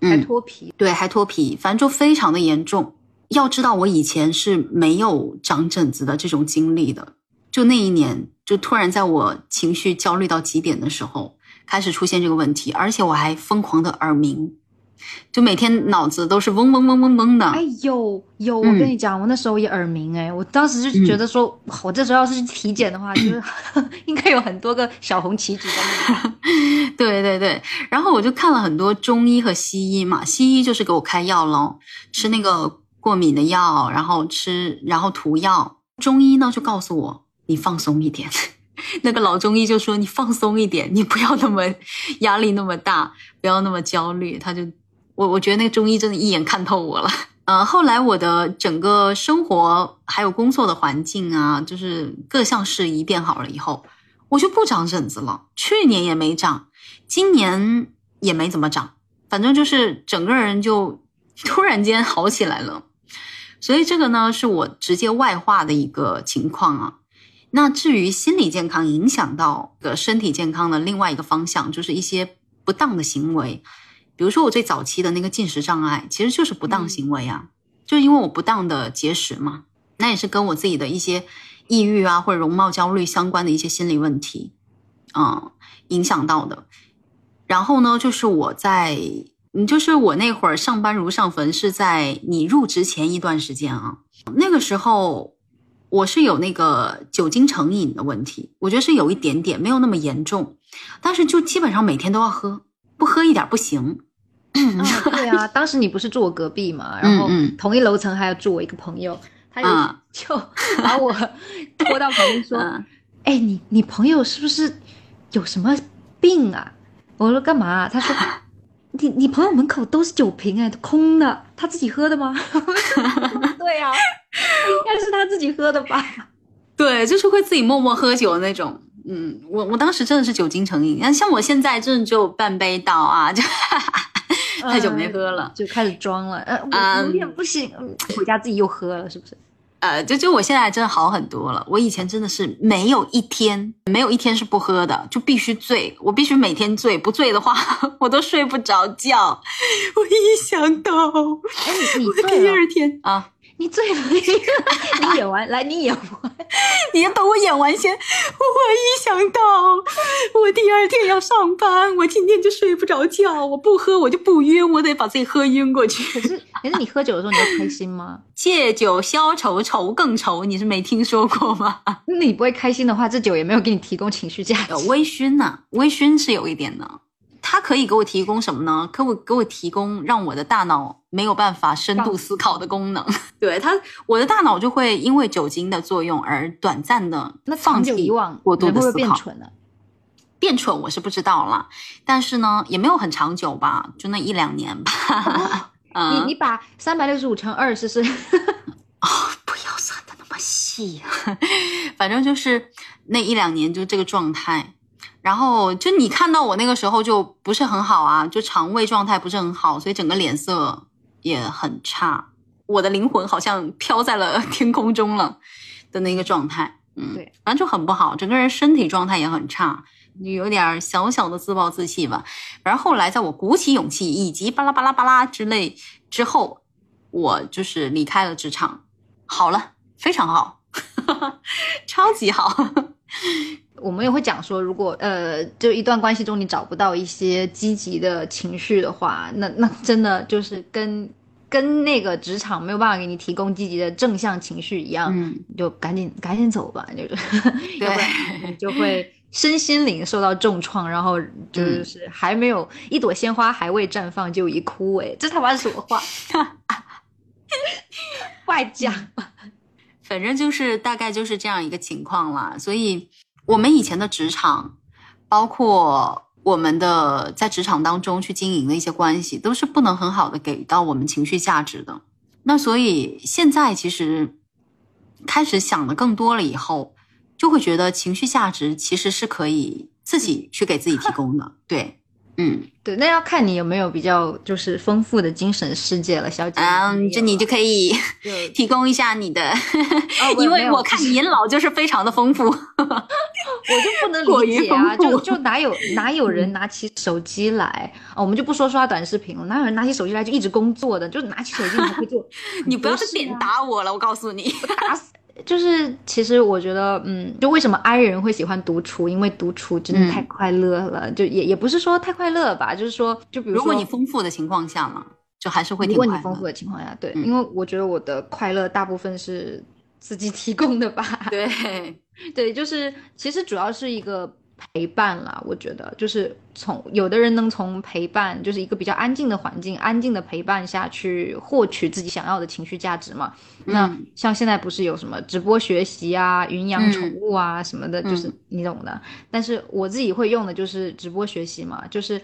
还脱皮。对，还脱皮，反正就非常的严重。要知道，我以前是没有长疹子的这种经历的。就那一年，就突然在我情绪焦虑到极点的时候，开始出现这个问题，而且我还疯狂的耳鸣，就每天脑子都是嗡嗡嗡嗡嗡的。哎，有有，我跟你讲，我那时候也耳鸣，哎，我当时就觉得说，我这时候要是去体检的话，就是 应该有很多个小红旗子在那里。对对对，然后我就看了很多中医和西医嘛，西医就是给我开药咯，吃那个。过敏的药，然后吃，然后涂药。中医呢就告诉我，你放松一点。那个老中医就说，你放松一点，你不要那么压力那么大，不要那么焦虑。他就，我我觉得那个中医真的一眼看透我了。呃，后来我的整个生活还有工作的环境啊，就是各项事宜变好了以后，我就不长疹子了。去年也没长，今年也没怎么长，反正就是整个人就突然间好起来了。所以这个呢，是我直接外化的一个情况啊。那至于心理健康影响到的身体健康的另外一个方向，就是一些不当的行为。比如说我最早期的那个进食障碍，其实就是不当行为啊，就是因为我不当的节食嘛。那也是跟我自己的一些抑郁啊或者容貌焦虑相关的一些心理问题，嗯，影响到的。然后呢，就是我在。你就是我那会儿上班如上坟，是在你入职前一段时间啊。那个时候我是有那个酒精成瘾的问题，我觉得是有一点点，没有那么严重，但是就基本上每天都要喝，不喝一点不行。对啊，当时你不是住我隔壁嘛，然后同一楼层还有住我一个朋友，他就 就把我 拖到旁边说：“哎，你你朋友是不是有什么病啊？”我说：“干嘛？”他说。你你朋友门口都是酒瓶哎，空的，他自己喝的吗？对呀，应该是他自己喝的吧？对，就是会自己默默喝酒的那种。嗯，我我当时真的是酒精成瘾，那像我现在真的就半杯倒啊，就 太久没喝了，就开始装了。呃，我有点不行，回家自己又喝了，是不是？呃，就就我现在真的好很多了。我以前真的是没有一天没有一天是不喝的，就必须醉，我必须每天醉，不醉的话 我都睡不着觉。我一想到，哎，你你第二天啊，你醉了，你演完来，你演完，你等我演完先。我一想到我第二天要上班，我今天就睡不着觉。我不喝我就不晕，我得把自己喝晕过去。可是，可是你喝酒的时候你会开心吗？借酒消愁，愁更愁。你是没听说过吗？那你不会开心的话，这酒也没有给你提供情绪价值。微醺呢？微醺是有一点的。它可以给我提供什么呢？可我给我提供让我的大脑没有办法深度思考的功能。对它，我的大脑就会因为酒精的作用而短暂的放弃过度的思考。变蠢了？变蠢我是不知道了，但是呢，也没有很长久吧，就那一两年吧。你你把三百六十五乘二试试。哦，不要算的那么细，反正就是那一两年就这个状态。然后就你看到我那个时候就不是很好啊，就肠胃状态不是很好，所以整个脸色也很差，我的灵魂好像飘在了 天空中了的那个状态，嗯，对，反正就很不好，整个人身体状态也很差，就有点小小的自暴自弃吧。然后后来在我鼓起勇气以及巴拉巴拉巴拉之类之后，我就是离开了职场，好了，非常好，超级好。我们也会讲说，如果呃，就一段关系中你找不到一些积极的情绪的话，那那真的就是跟跟那个职场没有办法给你提供积极的正向情绪一样，嗯，就赶紧赶紧走吧，就是，对，就会身心灵受到重创，然后就是还没有一朵鲜花还未绽放就已枯萎，这他妈是什么话？外讲，反正就是大概就是这样一个情况啦，所以。我们以前的职场，包括我们的在职场当中去经营的一些关系，都是不能很好的给到我们情绪价值的。那所以现在其实开始想的更多了以后，就会觉得情绪价值其实是可以自己去给自己提供的。对。嗯，对，那要看你有没有比较就是丰富的精神世界了，小姐。嗯，就你就可以 提供一下你的，因为我看您老就是非常的丰富，我就不能理解啊，就就哪有哪有人拿起手机来？我们就不说刷短视频了，哪有人拿起手机来就一直工作的，就拿起手机来就做？你不要是点打我了，我告诉你，打死。就是其实我觉得，嗯，就为什么 I 人会喜欢独处？因为独处真的太快乐了。就也也不是说太快乐吧，就是说，就比如说，如果你丰富的情况下嘛，就还是会。如果你丰富的情况下，对，因为我觉得我的快乐大部分是自己提供的吧。对，对，就是其实主要是一个。陪伴啦，我觉得就是从有的人能从陪伴，就是一个比较安静的环境、安静的陪伴下去获取自己想要的情绪价值嘛。那像现在不是有什么直播学习啊、云养宠物啊什么的，就是你懂的。但是我自己会用的就是直播学习嘛，就是。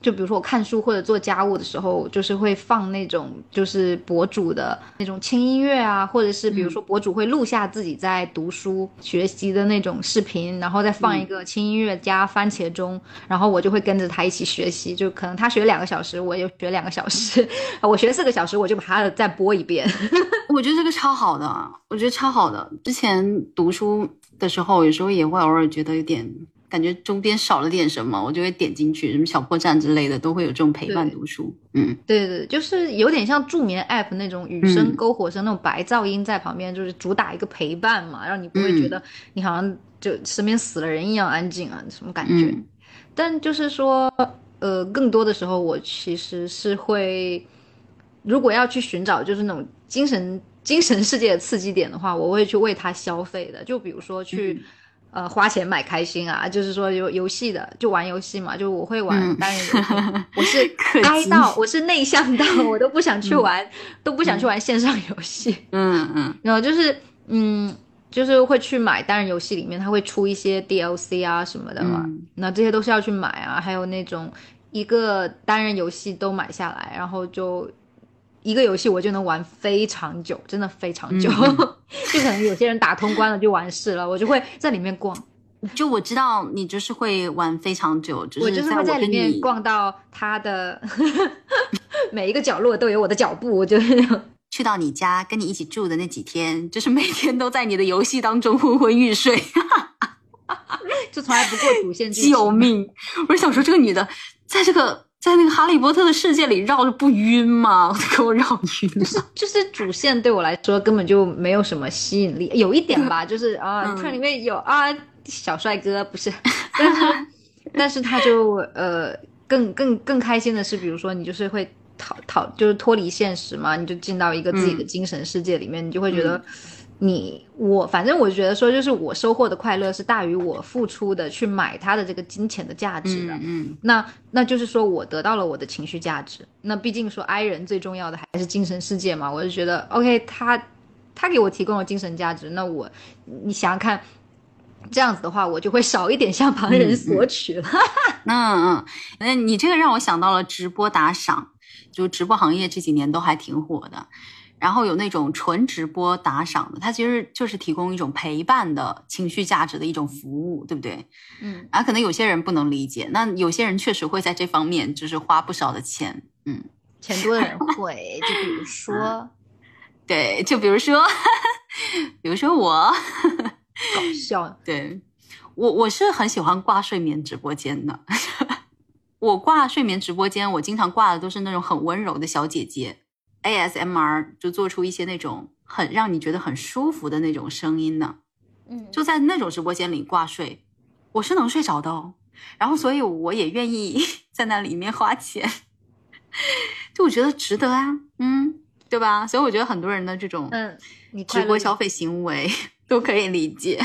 就比如说我看书或者做家务的时候，就是会放那种就是博主的那种轻音乐啊，或者是比如说博主会录下自己在读书学习的那种视频，然后再放一个轻音乐加番茄钟，然后我就会跟着他一起学习。就可能他学两个小时，我也学两个小时，我学四个小时，我就把他的再播一遍。我觉得这个超好的，我觉得超好的。之前读书的时候，有时候也会偶尔觉得有点。感觉中间少了点什么，我就会点进去，什么小破站之类的都会有这种陪伴读书。嗯，对对，就是有点像助眠 app 那种雨声、篝火声那种白噪音在旁边，就是主打一个陪伴嘛，让你不会觉得你好像就身边死了人一样安静啊，什么感觉？但就是说，呃，更多的时候我其实是会，如果要去寻找就是那种精神精神世界的刺激点的话，我会去为它消费的，就比如说去。呃，花钱买开心啊，就是说游游戏的就玩游戏嘛，就我会玩单人游戏，我是 哀到，我是内向到，我都不想去玩，都不想去玩线上游戏。嗯嗯，然后就是嗯，就是会去买单人游戏里面，它会出一些 DLC 啊什么的嘛，那这些都是要去买啊，还有那种一个单人游戏都买下来，然后就。一个游戏我就能玩非常久，真的非常久，就可能有些人打通关了就完事了，我就会在里面逛。就我知道你就是会玩非常久，我就是会在里面逛到他的 每一个角落都有我的脚步，我就 去到你家跟你一起住的那几天，就是每天都在你的游戏当中昏昏欲睡，就从来不过主线。救命！我是想说，这个女的在这个。在那个哈利波特的世界里绕着不晕吗？给我绕晕了。就是就是主线对我来说根本就没有什么吸引力，有一点吧，就是啊，嗯你看里面有啊小帅哥不是，但是但是他就呃更更更开心的是，比如说你就是会逃逃就是脱离现实嘛，你就进到一个自己的嗯精神世界里面，你就会觉得。你我反正我觉得说，就是我收获的快乐是大于我付出的去买它的这个金钱的价值的。嗯嗯那那就是说我得到了我的情绪价值。那毕竟说 i 人最重要的还是精神世界嘛，我就觉得 OK，他他给我提供了精神价值，那我你想想看，这样子的话，我就会少一点向旁人索取了。嗯嗯，那你这个让我想到了直播打赏，就直播行业这几年都还挺火的。然后有那种纯直播打赏的，它其实就是提供一种陪伴的情绪价值的一种服务，对不对？嗯，啊，可能有些人不能理解，那有些人确实会在这方面就是花不少的钱。嗯，钱多的人会，就比如说 对，就比如说，比如说我，搞笑，对我我是很喜欢挂睡眠直播间的。我挂睡眠直播间，我经常挂的都是那种很温柔的小姐姐，ASMR 就做出一些那种很让你觉得很舒服的那种声音呢，嗯，就在那种直播间里挂睡，我是能睡着的哦。然后，所以我也愿意 在那里面花钱，就我觉得值得啊，嗯，对吧？所以我觉得很多人的这种嗯，你直播消费行为 都可以理解。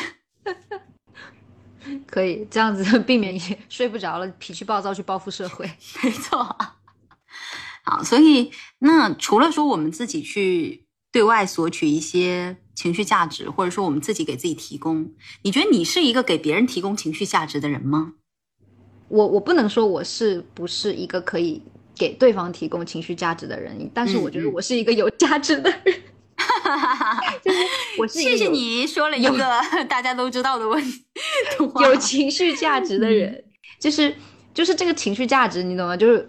可以这样子避免你睡不着了，脾气暴躁去报复社会。没错。好，所以那除了说我们自己去对外索取一些情绪价值，或者说我们自己给自己提供，你觉得你是一个给别人提供情绪价值的人吗？我我不能说我是不是一个可以给对方提供情绪价值的人，但是我觉得我是一个有价值的人，就是我是一个谢谢你说了一个 大家都知道的问题。有情绪价值的人，就是就是这个情绪价值，你懂吗？就是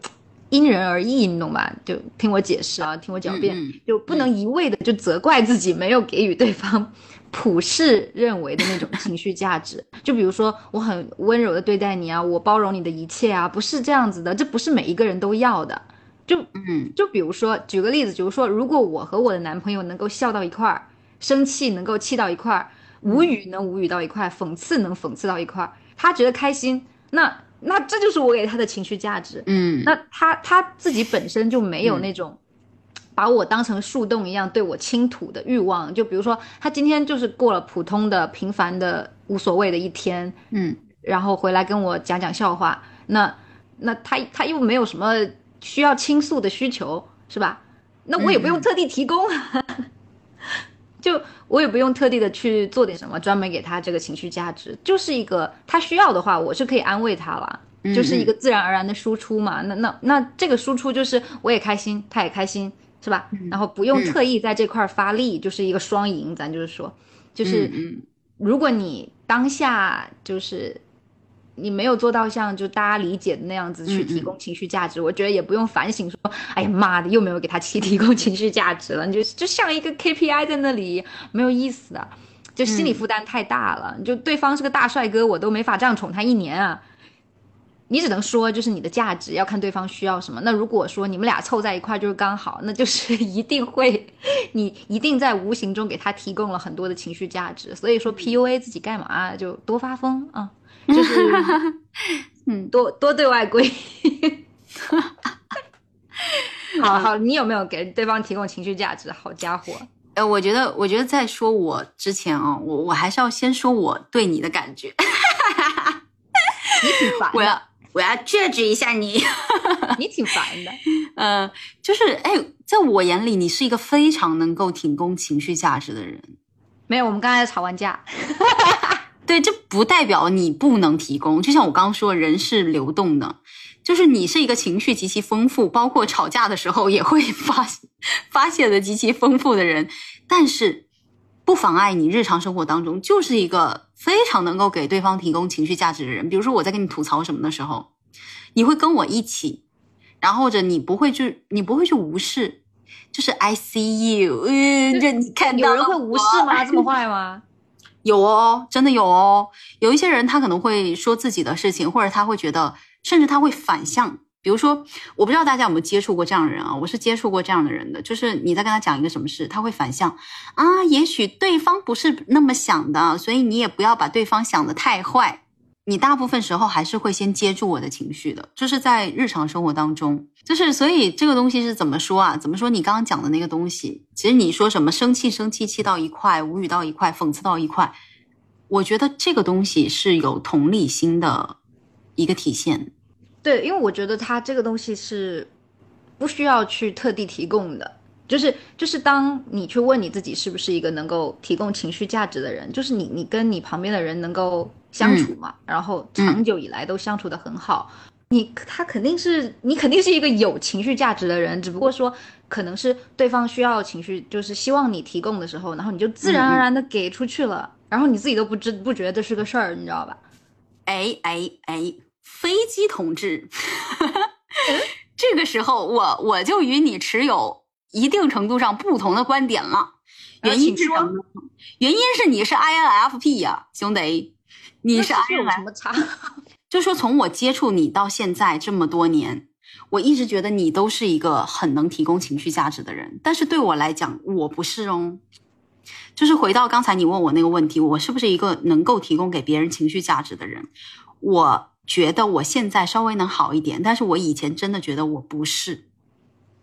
因人而异，你懂吧？就听我解释啊，听我狡辩，就不能一味的就责怪自己没有给予对方普世认为的那种情绪价值。就比如说，我很温柔的对待你啊，我包容你的一切啊，不是这样子的，这不是每一个人都要的。就嗯就比如说，举个例子，比如说，如果我和我的男朋友能够笑到一块儿，生气能够气到一块儿，无语能无语到一块儿，讽刺能讽刺到一块儿，他觉得开心，那那这就是我给他的情绪价值。嗯，那他他自己本身就没有嗯那种把我当成树洞一样对我倾吐的欲望。就比如说，他今天就是过了普通的、平凡的、无所谓的一天，嗯然后回来跟我讲讲笑话，那那他他又没有什么需要倾诉的需求，是吧？那我也不用特地提供，啊，就我也不用特地的去做点什么，专门给他这个情绪价值，就是一个他需要的话，我是可以安慰他了。嗯就是一个自然而然的输出嘛，那那那这个输出就是我也开心，他也开心，是吧？然后不用嗯特意在这块儿发力，就是一个双赢，咱就是说，就是嗯如果你当下就是你没有做到像就大家理解的那样子去嗯提供情绪价值，我觉得也不用反省说，哎呀妈的，又没有给他提 提供情绪价值了，你就就像一个 KPI 在那里，没有意思的，就心理负担太大了。你就对方是个大帅哥，我都没法这样宠他一年啊。你只能说，就是你的价值要看对方需要什么。那如果说你们俩凑在一块就是刚好，那就是 一定会，你一定在无形中给他提供了很多的情绪价值。所以说 PUA 自己干嘛就多发疯啊，就是 嗯多多对外归。好好，你有没有给对方提供情绪价值？好家伙，呃，我觉得，我觉得在说我之前啊，我我还是要先说我对你的感觉，你挺烦的，我要我要 judge 一下你。你挺烦的。呃，就是哎，在我眼里，你是一个非常能够提供情绪价值的人。没有，我们刚才吵完架。对，这不代表你不能提供。就像我刚刚说，人是流动的，就是你是一个情绪极其丰富，包括吵架的时候也会发发泄的极其丰富的人，但是不妨碍你日常生活当中就是一个非常能够给对方提供情绪价值的人。比如说我在跟你吐槽什么的时候，你会跟我一起，然后或者你不会去，你不会去无视。就是 I see you，嗯，就你看到有人会无视吗？这么 坏吗？有哦，真的有哦。有一些人他可能会说自己的事情，或者他会觉得，甚至他会反向比如说，我不知道大家有没有接触过这样的人啊？我是接触过这样的人的，就是你在跟他讲一个什么事，他会反向啊，也许对方不是那么想的，所以你也不要把对方想的太坏。你大部分时候还是会先接住我的情绪的，就是在日常生活当中，就是所以这个东西是怎么说啊？怎么说？你刚刚讲的那个东西，其实你说什么生气生气气到一块，无语到一块，讽刺到一块，我觉得这个东西是有同理心的一个体现。对，因为我觉得他这个东西是不需要去特地提供的。就是就是当你去问你自己是不是一个能够提供情绪价值的人，就是你你跟你旁边的人能够相处嘛，然后长久以来都相处的很好，你他肯定是你肯定是一个有情绪价值的人，只不过说可能是对方需要情绪，就是希望你提供的时候，然后你就自然而然的给出去了，然后你自己都不知不觉得这是个事儿，你知道吧？哎哎哎，飞机同志，这个时候我我就与你持有。一定程度上不同的观点了，原因是什么？原因是你是 INFP 呀，兄弟，你是么 差？就说从我接触你到现在这么多年，我一直觉得你都是一个很能提供情绪价值的人，但是对我来讲，我不是哦。就是回到刚才你问我那个问题，我是不是一个能够提供给别人情绪价值的人？我觉得我现在稍微能好一点，但是我以前真的觉得我不是。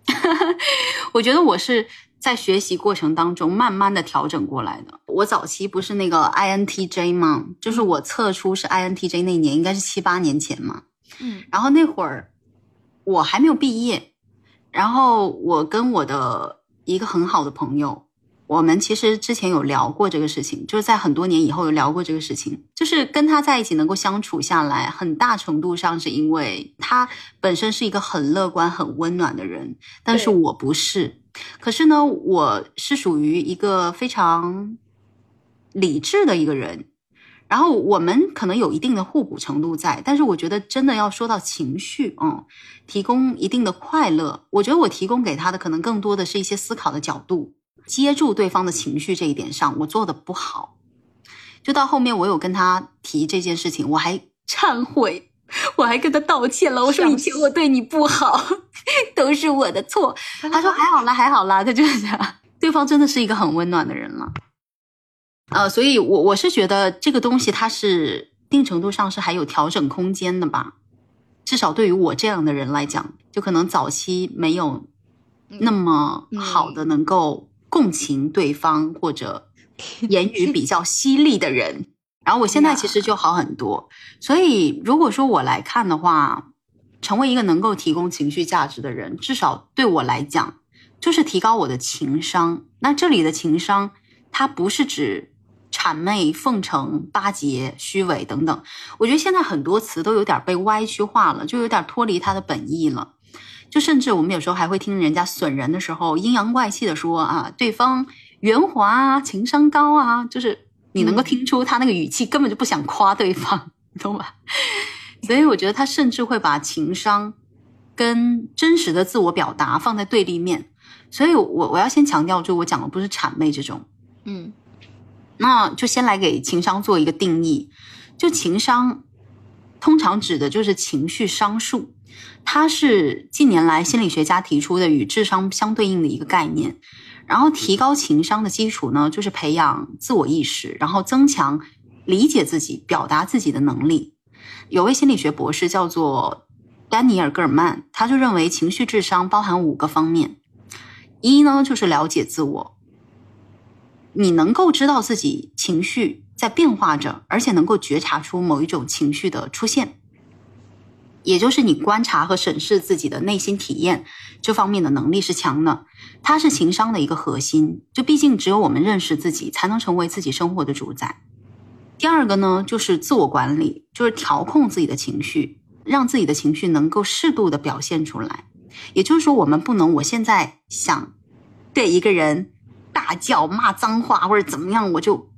我觉得我是在学习过程当中慢慢的调整过来的。我早期不是那个 INTJ 吗？就是我测出是 INTJ 那年，应该是七八年前嘛。嗯，然后那会儿我还没有毕业，然后我跟我的一个很好的朋友。我们其实之前有聊过这个事情，就是在很多年以后有聊过这个事情。就是跟他在一起能够相处下来，很大程度上是因为他本身是一个很乐观、很温暖的人，但是我不是。可是呢，我是属于一个非常理智的一个人，然后我们可能有一定的互补程度在。但是我觉得真的要说到情绪，嗯，提供一定的快乐，我觉得我提供给他的可能更多的是一些思考的角度。接住对方的情绪这一点上，我做的不好。就到后面，我有跟他提这件事情，我还忏悔，我还跟他道歉了。我说以前我对你不好，都是我的错。他说还好啦，还好啦。他就是这样，对方真的是一个很温暖的人了。呃，所以我我是觉得这个东西它是一定程度上是还有调整空间的吧。至少对于我这样的人来讲，就可能早期没有那么好的能够。共情对方或者言语比较犀利的人，然后我现在其实就好很多。所以如果说我来看的话，成为一个能够提供情绪价值的人，至少对我来讲，就是提高我的情商。那这里的情商，它不是指谄媚、奉承、巴结、虚伪等等。我觉得现在很多词都有点被歪曲化了，就有点脱离它的本意了。就甚至我们有时候还会听人家损人的时候阴阳怪气的说啊，对方圆滑啊，情商高啊，就是你能够听出他那个语气根本就不想夸对方，懂吧？所以我觉得他甚至会把情商跟真实的自我表达放在对立面。所以我我要先强调，就我讲的不是谄媚这种，嗯，那就先来给情商做一个定义。就情商通常指的就是情绪商数。它是近年来心理学家提出的与智商相对应的一个概念，然后提高情商的基础呢，就是培养自我意识，然后增强理解自己、表达自己的能力。有位心理学博士叫做丹尼尔·戈尔曼，他就认为情绪智商包含五个方面：一呢就是了解自我，你能够知道自己情绪在变化着，而且能够觉察出某一种情绪的出现。也就是你观察和审视自己的内心体验这方面的能力是强的，它是情商的一个核心。就毕竟只有我们认识自己，才能成为自己生活的主宰。第二个呢，就是自我管理，就是调控自己的情绪，让自己的情绪能够适度的表现出来。也就是说，我们不能我现在想对一个人大叫骂脏话或者怎么样，我就。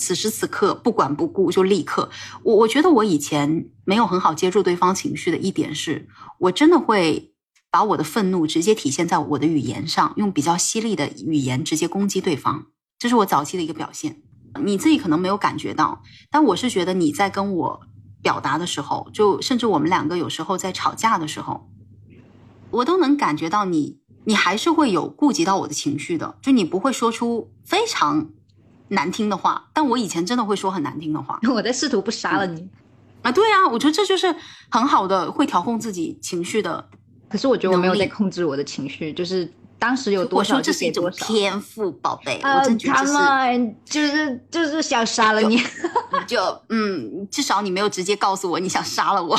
此时此刻不管不顾就立刻，我我觉得我以前没有很好接住对方情绪的一点是，我真的会把我的愤怒直接体现在我的语言上，用比较犀利的语言直接攻击对方，这是我早期的一个表现。你自己可能没有感觉到，但我是觉得你在跟我表达的时候，就甚至我们两个有时候在吵架的时候，我都能感觉到你，你还是会有顾及到我的情绪的，就你不会说出非常难听的话，但我以前真的会说很难听的话 我在试图不杀了你，啊。对啊，我觉得这就是很好的会调控自己情绪的。可是我觉得我没有在控制我的情绪，就是当时有多我少说这是一种就给多少。天赋，宝贝，啊我真觉得 on，就是就是想杀了你，你就嗯，至少你没有直接告诉我你想杀了我，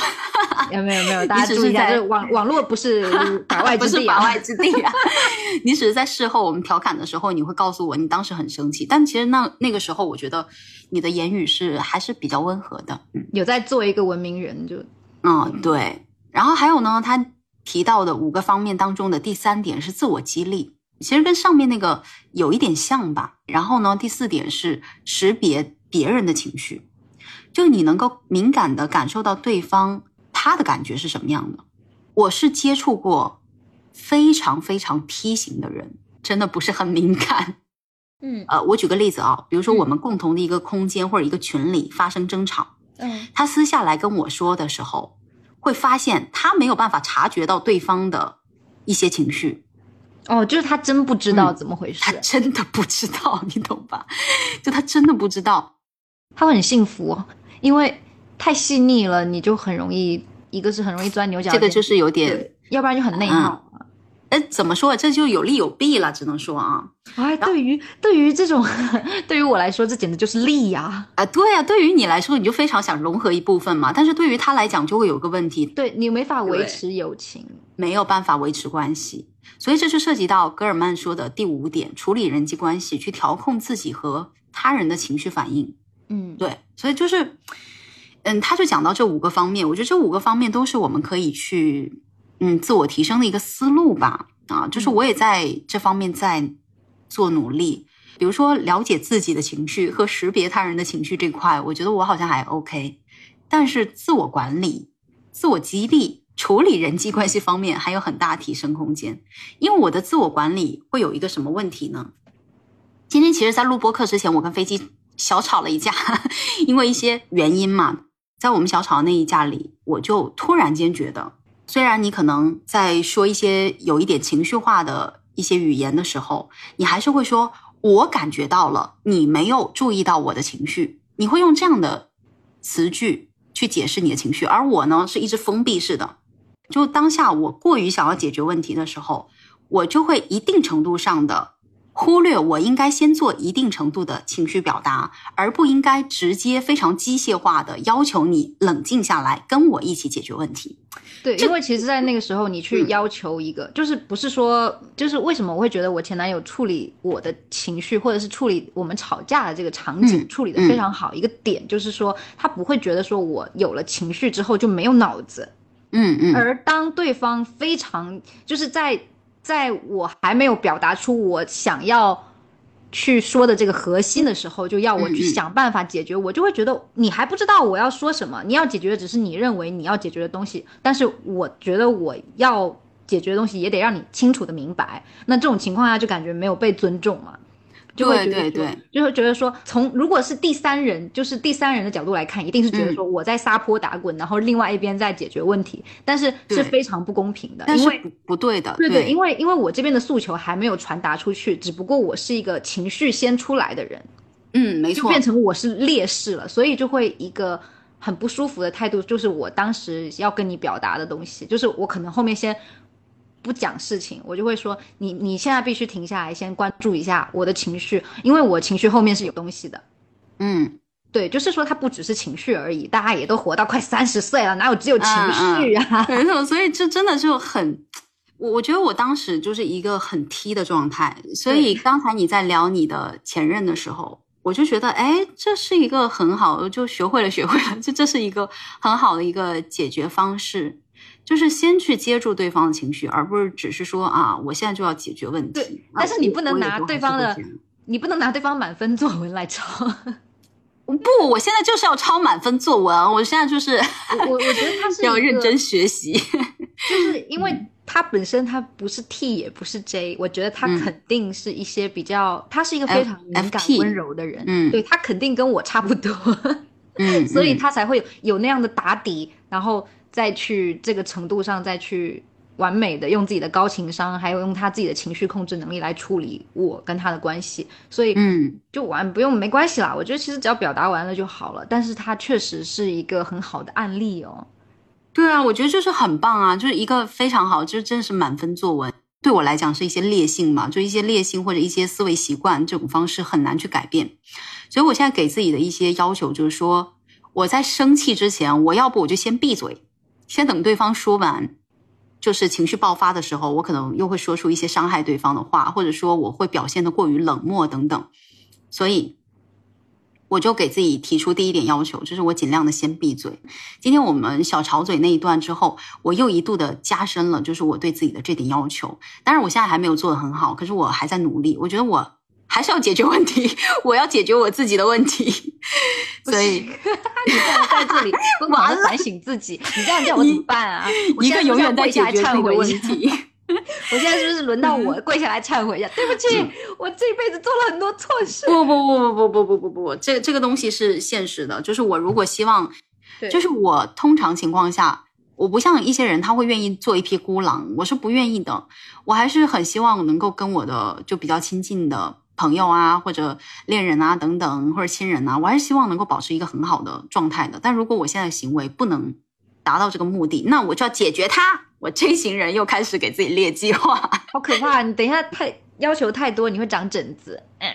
没有没有没有，大家注意一下，网网络不是法外不是之地啊。法外之地啊！你只是在事后我们调侃的时候，你会告诉我你当时很生气，但其实那那个时候，我觉得你的言语是还是比较温和的。嗯有在做一个文明人，就嗯，对。然后还有呢，他提到的五个方面当中的第三点是自我激励，其实跟上面那个有一点像吧。然后呢，第四点是识别别人的情绪，就你能够敏感的感受到对方他的感觉是什么样的。我是接触过非常非常梯形的人，真的不是很敏感。嗯呃，我举个例子啊，比如说我们共同的一个空间或者一个群里发生争吵。嗯他私下来跟我说的时候，会发现他没有办法察觉到对方的一些情绪，哦，就是他真不知道嗯怎么回事，他真的不知道，你懂吧？就他真的不知道。他会很幸福，哦因为太细腻了，你就很容易，一个是很容易钻牛角尖，这个就是有点，要不然就很内耗。哎，怎么说？这就有利有弊了，只能说啊，哎，对于对于这种，对于我来说，这简直就是利呀、啊，对啊，对于你来说，你就非常想融合一部分嘛，但是对于他来讲，就会有个问题，对你没法维持友情。没有办法维持关系，所以这就涉及到戈尔曼说的第五点：处理人际关系，去调控自己和他人的情绪反应。嗯，对，所以就是，嗯，他就讲到这五个方面，我觉得这五个方面都是我们可以去，嗯，自我提升的一个思路吧。啊，就是我也在这方面在做努力，比如说了解自己的情绪和识别他人的情绪这块，我觉得我好像还 OK，但是自我管理、自我激励、处理人际关系方面还有很大提升空间。因为我的自我管理会有一个什么问题呢？今天其实，在录播课之前，我跟飞机小吵了一架，因为一些原因嘛，在我们小吵的那一架里，我就突然间觉得，虽然你可能在说一些有一点情绪化的一些语言的时候，你还是会说“我感觉到了”，你没有注意到我的情绪，你会用这样的词句去解释你的情绪，而我呢是一直封闭式的，就当下我过于想要解决问题的时候，我就会一定程度上的。忽略我应该先做一定程度的情绪表达，而不应该直接非常机械化的要求你冷静下来，跟我一起解决问题。对，因为其实，在那个时候，你去嗯。要求一个，就是不是说，就是为什么我会觉得我前男友处理我的情绪，或者是处理我们吵架的这个场景、嗯处理的非常好，一个点就是说，他不会觉得说我有了情绪之后就没有脑子，嗯嗯。而当对方非常就是在在我还没有表达出我想要去说的这个核心的时候，就要我去想办法解决，我就会觉得你还不知道我要说什么，你要解决的只是你认为你要解决的东西，但是我觉得我要解决的东西也得让你清楚的明白。那这种情况下就感觉没有被尊重嘛。就会觉得对对。对，就会觉得说，从如果是第三人，就是第三人的角度来看，一定是觉得嗯。说我在撒泼打滚，然后另外一边在解决问题，但是是非常不公平的，因为不不对的，对对对，因为因为我这边的诉求还没有传达出去，只不过我是一个情绪先出来的人，嗯，没错。就变，成我是劣势了，所以就会一个很不舒服的态度，就是我当时要跟你表达的东西，就是我可能后面先不讲事情，我就会说你你现在必须停下来，先关注一下我的情绪，因为我情绪后面是有东西的。嗯，对，就是说它不只是情绪而已，大家也都活到快三十岁了，哪有只有情绪啊？没错，所以这真的就很。我我觉得我当时就是一个很 T 的状态，所以刚才你在聊你的前任的时候，我就觉得，哎，这是一个很好，就学会了，学会了，这这是一个很好的一个解决方式，就是先去接住对方的情绪，而不是只是说啊，我现在就要解决问题。对啊但是你不能拿对方的你不能拿对方满分作文来抄。不，我现在就是要抄满分作文，我现在就是我我我觉得他是 要认真学习。就是因为他本身他不是 T 也不是 J，我觉得他嗯肯定是一些比较，他是一个非常敏感温柔的人，嗯对他肯定跟我差不多，嗯，所以嗯他才会有有那样的打底，然后再去这个程度上再去完美的用自己的高情商，还有用他自己的情绪控制能力来处理我跟他的关系，所以嗯，就完不用没关系啦。我觉得其实只要表达完了就好了。但是他确实是一个很好的案例哦。对啊，我觉得就是很棒啊，就是一个非常好，就真的是满分作文。对我来讲是一些劣性嘛，就一些劣性或者一些思维习惯，这种方式很难去改变。所以我现在给自己的一些要求就是说，我在生气之前，我要不我就先闭嘴，先等对方说完，就是情绪爆发的时候，我可能又会说出一些伤害对方的话，或者说我会表现的过于冷漠等等。所以。我就给自己提出第一点要求，就是我尽量的先闭嘴。今天我们小吵嘴那一段之后，我又一度的加深了，就是我对自己的这点要求。当然，我现在还没有做的很好，可是我还在努力。我觉得我还是要解决问题，我要解决我自己的问题。所以你不能在这里疯狂的反省自己，你这样叫我怎么办啊？一个永远在解决自己的问题。我现在是不是轮到我跪下来忏悔一下？对不起，我这辈子做了很多错事。不不不不不不不不不，这这个东西是现实的。就是我如果希望，就是我通常情况下，我不像一些人，他会愿意做一匹孤狼，我是不愿意的。我还是很希望能够跟我的就比较亲近的朋友啊，或者恋人啊等等，或者亲人啊，我还是希望能够保持一个很好的状态的。但如果我现在行为不能达到这个目的，那我就要解决它。我这一行人又开始给自己列计划，好可怕！你等一下太要求太多，你会长疹子。嗯，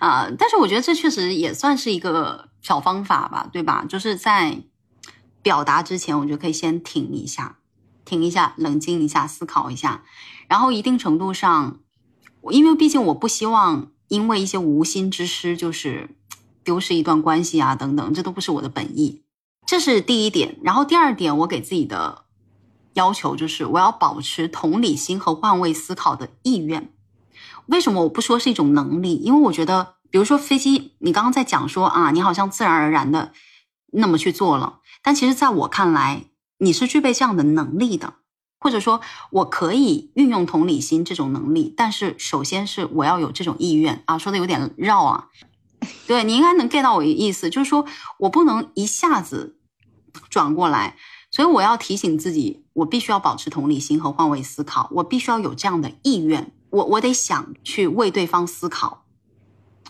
啊，但是我觉得这确实也算是一个小方法吧，对吧？就是在表达之前，我觉得可以先停一下，停一下，冷静一下，思考一下，然后一定程度上，因为毕竟我不希望因为一些无心之失，就是丢失一段关系啊，等等，这都不是我的本意。这是第一点，然后第二点，我给自己的。要求就是我要保持同理心和换位思考的意愿。为什么我不说是一种能力？因为我觉得，比如说飞机，你刚刚在讲说啊，你好像自然而然的那么去做了，但其实在我看来，你是具备这样的能力的，或者说我可以运用同理心这种能力，但是首先是我要有这种意愿啊，说的有点绕啊。对你应该能 get 到我的意思，就是说我不能一下子转过来。所以我要提醒自己，我必须要保持同理心和换位思考，我必须要有这样的意愿，我我得想去为对方思考，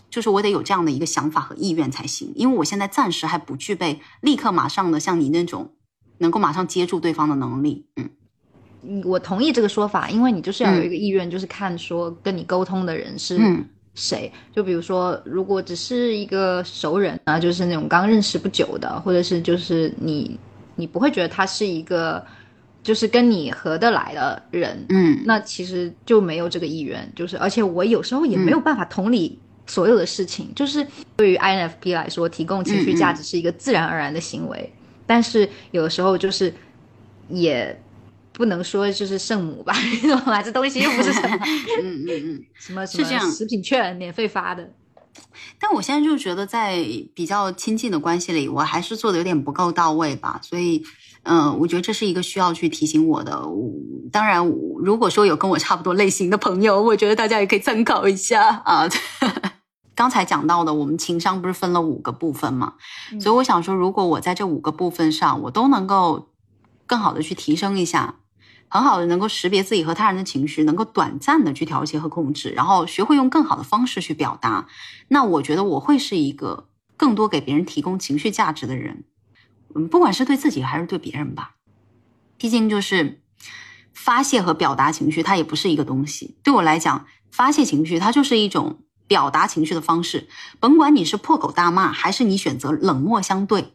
就是我得有这样的一个想法和意愿才行。因为我现在暂时还不具备立刻马上的像你那种能够马上接住对方的能力。嗯，我同意这个说法，因为你就是要有一个意愿，就是看说跟你沟通的人是谁。就比如说，如果只是一个熟人啊，就是那种刚认识不久的，或者是就是你。你不会觉得他是一个，就是跟你合得来的人，嗯，那其实就没有这个意愿，就是而且我有时候也没有办法同理所有的事情，就是对于 INFP 来说，提供情绪价值是一个自然而然的行为，但是有的时候就是也不能说就是圣母吧，你懂吗？这东西又不是什么，嗯嗯嗯，什么什么食品券免费发的。但我现在就觉得，在比较亲近的关系里，我还是做的有点不够到位吧。所以，嗯，我觉得这是一个需要去提醒我的。当然，如果说有跟我差不多类型的朋友，我觉得大家也可以参考一下 啊。刚才讲到的，我们情商不是分了五个部分嘛？所以我想说，如果我在这五个部分上，我都能够更好的去提升一下。很好的能够识别自己和他人的情绪，能够短暂的去调节和控制，然后学会用更好的方式去表达。那我觉得我会是一个更多给别人提供情绪价值的人，嗯，不管是对自己还是对别人吧。毕竟就是发泄和表达情绪，它也不是一个东西。对我来讲，发泄情绪它就是一种表达情绪的方式。甭管你是破口大骂，还是你选择冷漠相对。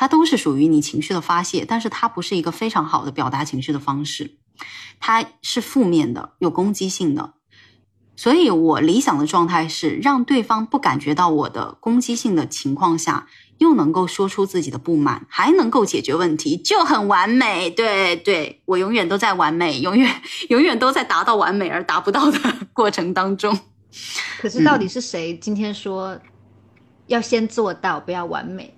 它都是属于你情绪的发泄，但是它不是一个非常好的表达情绪的方式，它是负面的、有攻击性的。所以我理想的状态是让对方不感觉到我的攻击性的情况下，又能够说出自己的不满，还能够解决问题，就很完美。对对，我永远都在完美，永远永远都在达到完美而达不到的过程当中。可是到底是谁今天说要先做到，不要完美？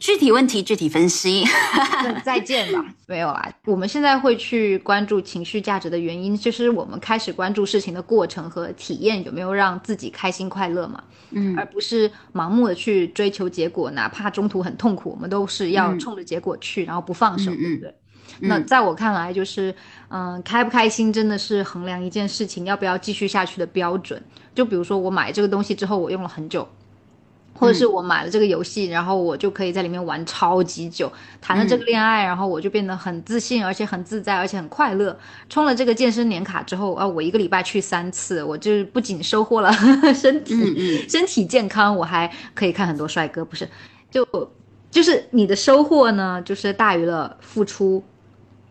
具体问题具体分析，再见吧。没有啦，我们现在会去关注情绪价值的原因，就是我们开始关注事情的过程和体验有没有让自己开心快乐嘛。嗯，而不是盲目的去追求结果，哪怕中途很痛苦，我们都是要冲着结果去，然后不放手，对不对？那在我看来，就是嗯，开不开心真的是衡量一件事情要不要继续下去的标准。就比如说我买这个东西之后，我用了很久。或者是我买了这个游戏，然后我就可以在里面玩超级久。谈了这个恋爱，然后我就变得很自信，而且很自在，而且很快乐。充了这个健身年卡之后啊，我一个礼拜去三次，我就不仅收获了 身体 身体健康，我还可以看很多帅哥。不是，就就是你的收获呢，就是大于了付出，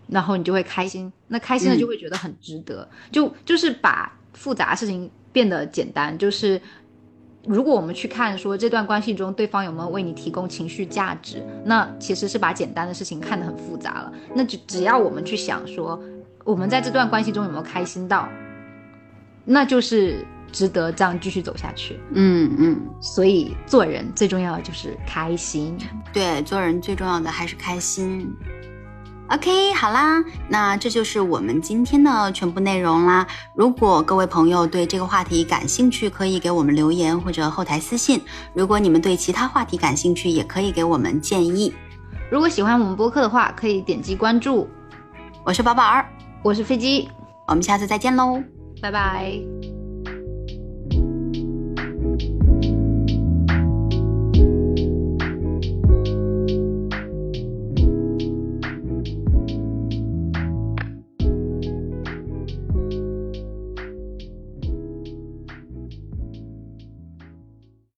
然后你就会开心。那开心了就会觉得很值得。就就是把复杂事情变得简单，就是。如果我们去看说这段关系中对方有没有为你提供情绪价值，那其实是把简单的事情看得很复杂了。那就只要我们去想说，我们在这段关系中有没有开心到，那就是值得这样继续走下去。嗯嗯，所以做人最重要的就是开心。对，做人最重要的还是开心。OK，好啦，那这就是我们今天的全部内容啦。如果各位朋友对这个话题感兴趣，可以给我们留言或者后台私信。如果你们对其他话题感兴趣，也可以给我们建议。如果喜欢我们播客的话，可以点击关注。我是宝宝儿，我是飞机，我们下次再见喽，拜拜。